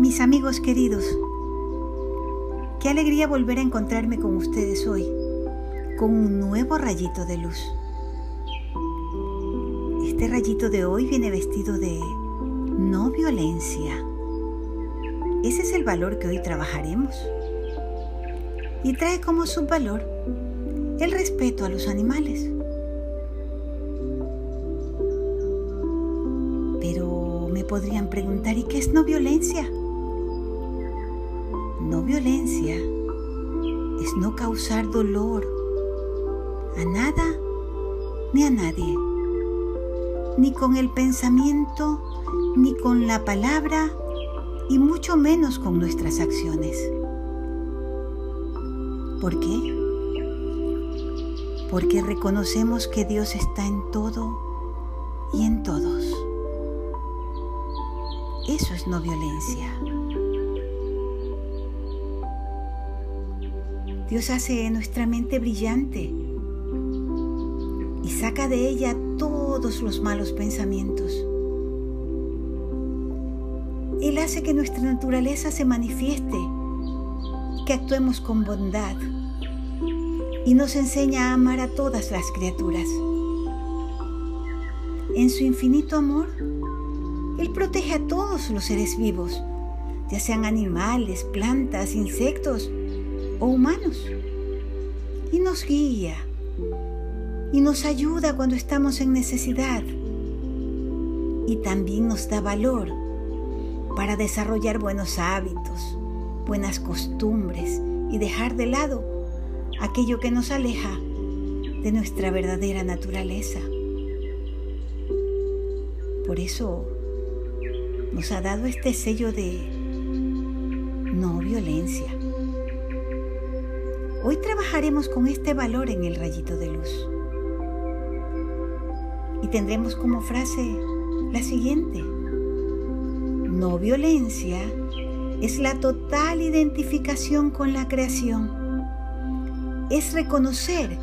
Mis amigos queridos, qué alegría volver a encontrarme con ustedes hoy, con un nuevo rayito de luz. Este rayito de hoy viene vestido de no violencia. Ese es el valor que hoy trabajaremos. Y trae como subvalor el respeto a los animales. Pero me podrían preguntar, ¿y qué es no violencia? No violencia es no causar dolor a nada ni a nadie, ni con el pensamiento, ni con la palabra, y mucho menos con nuestras acciones. ¿Por qué? Porque reconocemos que Dios está en todo y en todos. Eso es no violencia. Dios hace nuestra mente brillante y saca de ella todos los malos pensamientos. Él hace que nuestra naturaleza se manifieste, que actuemos con bondad y nos enseña a amar a todas las criaturas. En su infinito amor, Él protege a todos los seres vivos, ya sean animales, plantas, insectos o humanos. Y nos guía y nos ayuda cuando estamos en necesidad. Y también nos da valor para desarrollar buenos hábitos, buenas costumbres y dejar de lado aquello que nos aleja de nuestra verdadera naturaleza. Por eso nos ha dado este sello de no violencia. Hoy trabajaremos con este valor en el rayito de luz. Y tendremos como frase la siguiente. No violencia es la total identificación con la creación. Es reconocer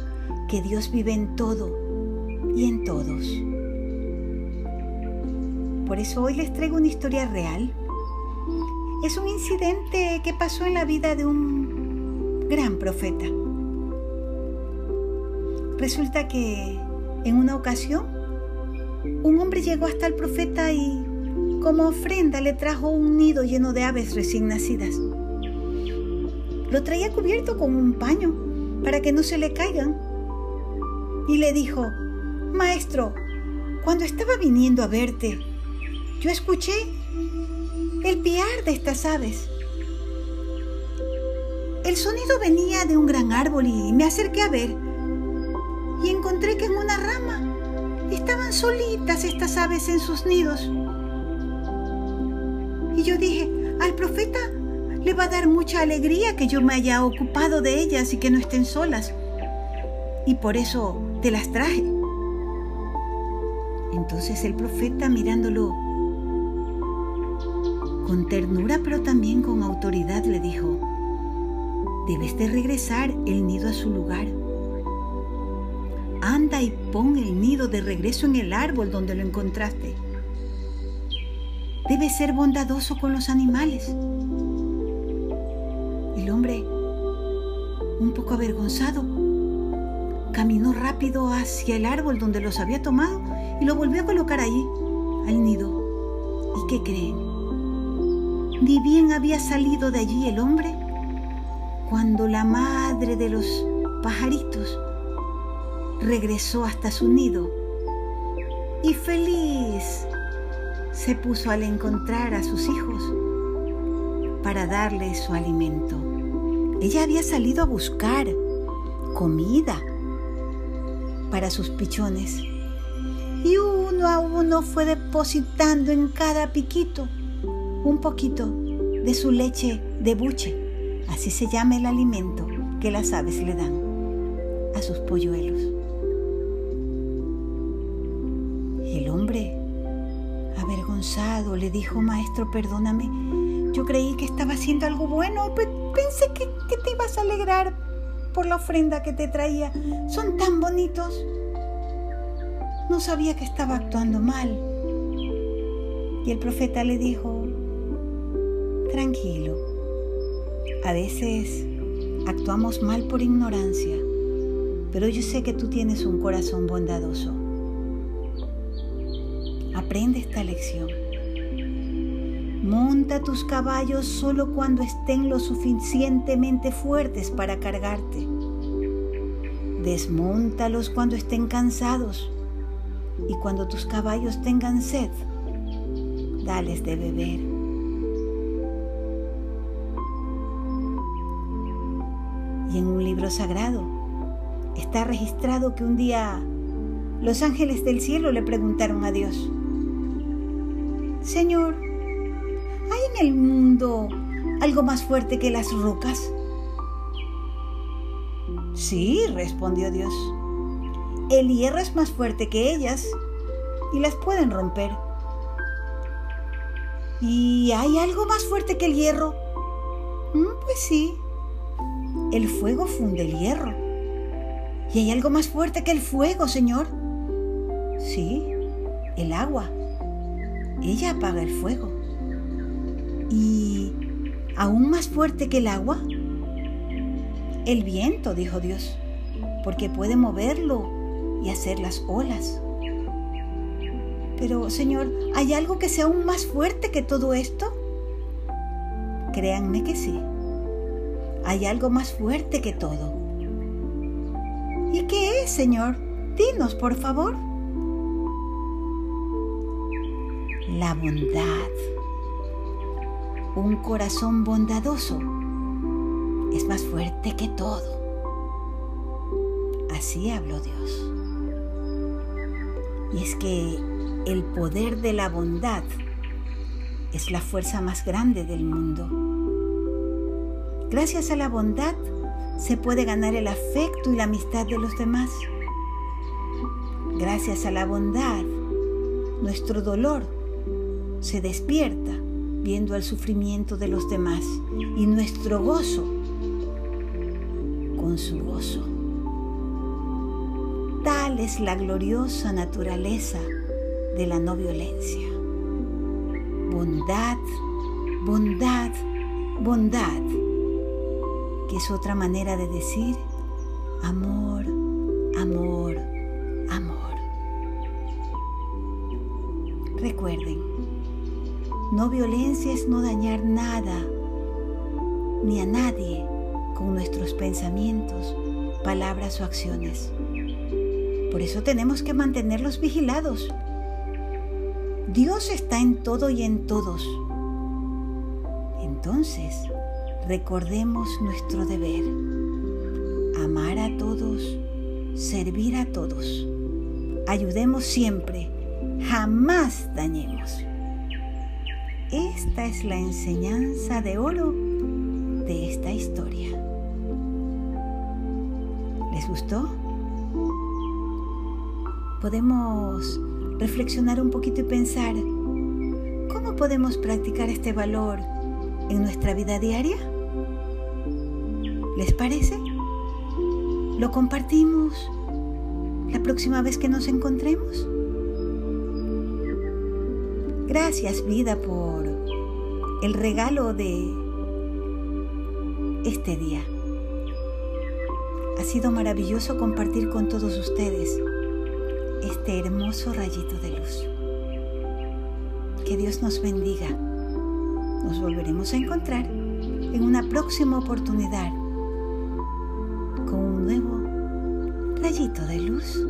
que Dios vive en todo y en todos. Por eso hoy les traigo una historia real. Es un incidente que pasó en la vida de un gran profeta. Resulta que en una ocasión un hombre llegó hasta el profeta y como ofrenda le trajo un nido lleno de aves recién nacidas. Lo traía cubierto con un paño para que no se le caigan. Y le dijo, Maestro, cuando estaba viniendo a verte, yo escuché el piar de estas aves el sonido venía de un gran árbol y me acerqué a ver. Y encontré que en una rama estaban solitas estas aves en sus nidos. Y yo dije, al profeta le va a dar mucha alegría que yo me haya ocupado de ellas y que no estén solas. Y por eso te las traje. Entonces el profeta mirándolo con ternura pero también con autoridad le dijo, debes de regresar el nido a su lugar. Anda y pon el nido de regreso en el árbol donde lo encontraste. Debes ser bondadoso con los animales. El hombre, un poco avergonzado, caminó rápido hacia el árbol donde los había tomado y lo volvió a colocar allí, al nido. ¿Y qué creen? Ni bien había salido de allí el hombre cuando la madre de los pajaritos regresó hasta su nido y feliz se puso al encontrar a sus hijos para darles su alimento. Ella había salido a buscar comida para sus pichones y uno a uno fue depositando en cada piquito un poquito de su leche de buche Así se llama el alimento que las aves le dan a sus polluelos. El hombre, avergonzado, le dijo, Maestro, perdóname, yo creí que estaba haciendo algo bueno, pensé que, que te ibas a alegrar por la ofrenda que te traía. Son tan bonitos. No sabía que estaba actuando mal. Y el profeta le dijo, Tranquilo. A veces actuamos mal por ignorancia, pero yo sé que tú tienes un corazón bondadoso. Aprende esta lección. Monta tus caballos solo cuando estén lo suficientemente fuertes para cargarte. Desmóntalos cuando estén cansados y cuando tus caballos tengan sed, dales de beber. Y en un libro sagrado está registrado que un día los ángeles del cielo le preguntaron a Dios, Señor, ¿hay en el mundo algo más fuerte que las rocas? Sí, respondió Dios. El hierro es más fuerte que ellas y las pueden romper. ¿Y hay algo más fuerte que el hierro? Mm, pues sí. El fuego funde el hierro. ¿Y hay algo más fuerte que el fuego, Señor? Sí, el agua. Ella apaga el fuego. ¿Y aún más fuerte que el agua? El viento, dijo Dios, porque puede moverlo y hacer las olas. Pero, Señor, ¿hay algo que sea aún más fuerte que todo esto? Créanme que sí. Hay algo más fuerte que todo. ¿Y qué es, Señor? Dinos, por favor. La bondad. Un corazón bondadoso es más fuerte que todo. Así habló Dios. Y es que el poder de la bondad es la fuerza más grande del mundo. Gracias a la bondad se puede ganar el afecto y la amistad de los demás. Gracias a la bondad, nuestro dolor se despierta viendo el sufrimiento de los demás y nuestro gozo con su gozo. Tal es la gloriosa naturaleza de la no violencia. Bondad, bondad, bondad, que es otra manera de decir amor, amor, amor. Recuerden, no violencia es no dañar nada ni a nadie con nuestros pensamientos, palabras o acciones. Por eso tenemos que mantenerlos vigilados. Dios está en todo y en todos. Entonces, recordemos nuestro deber. Amar a todos, servir a todos. Ayudemos siempre, jamás dañemos. Esta es la enseñanza de oro de esta historia. ¿Les gustó? podemos reflexionar un poquito y pensar, ¿cómo podemos practicar este valor en nuestra vida diaria? ¿Les parece? ¿Lo compartimos la próxima vez que nos encontremos? Gracias vida por el regalo de este día. Ha sido maravilloso compartir con todos ustedes este hermoso rayito de luz. Que Dios nos bendiga. Nos volveremos a encontrar en una próxima oportunidad de luz.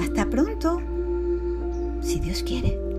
Hasta pronto, si Dios quiere.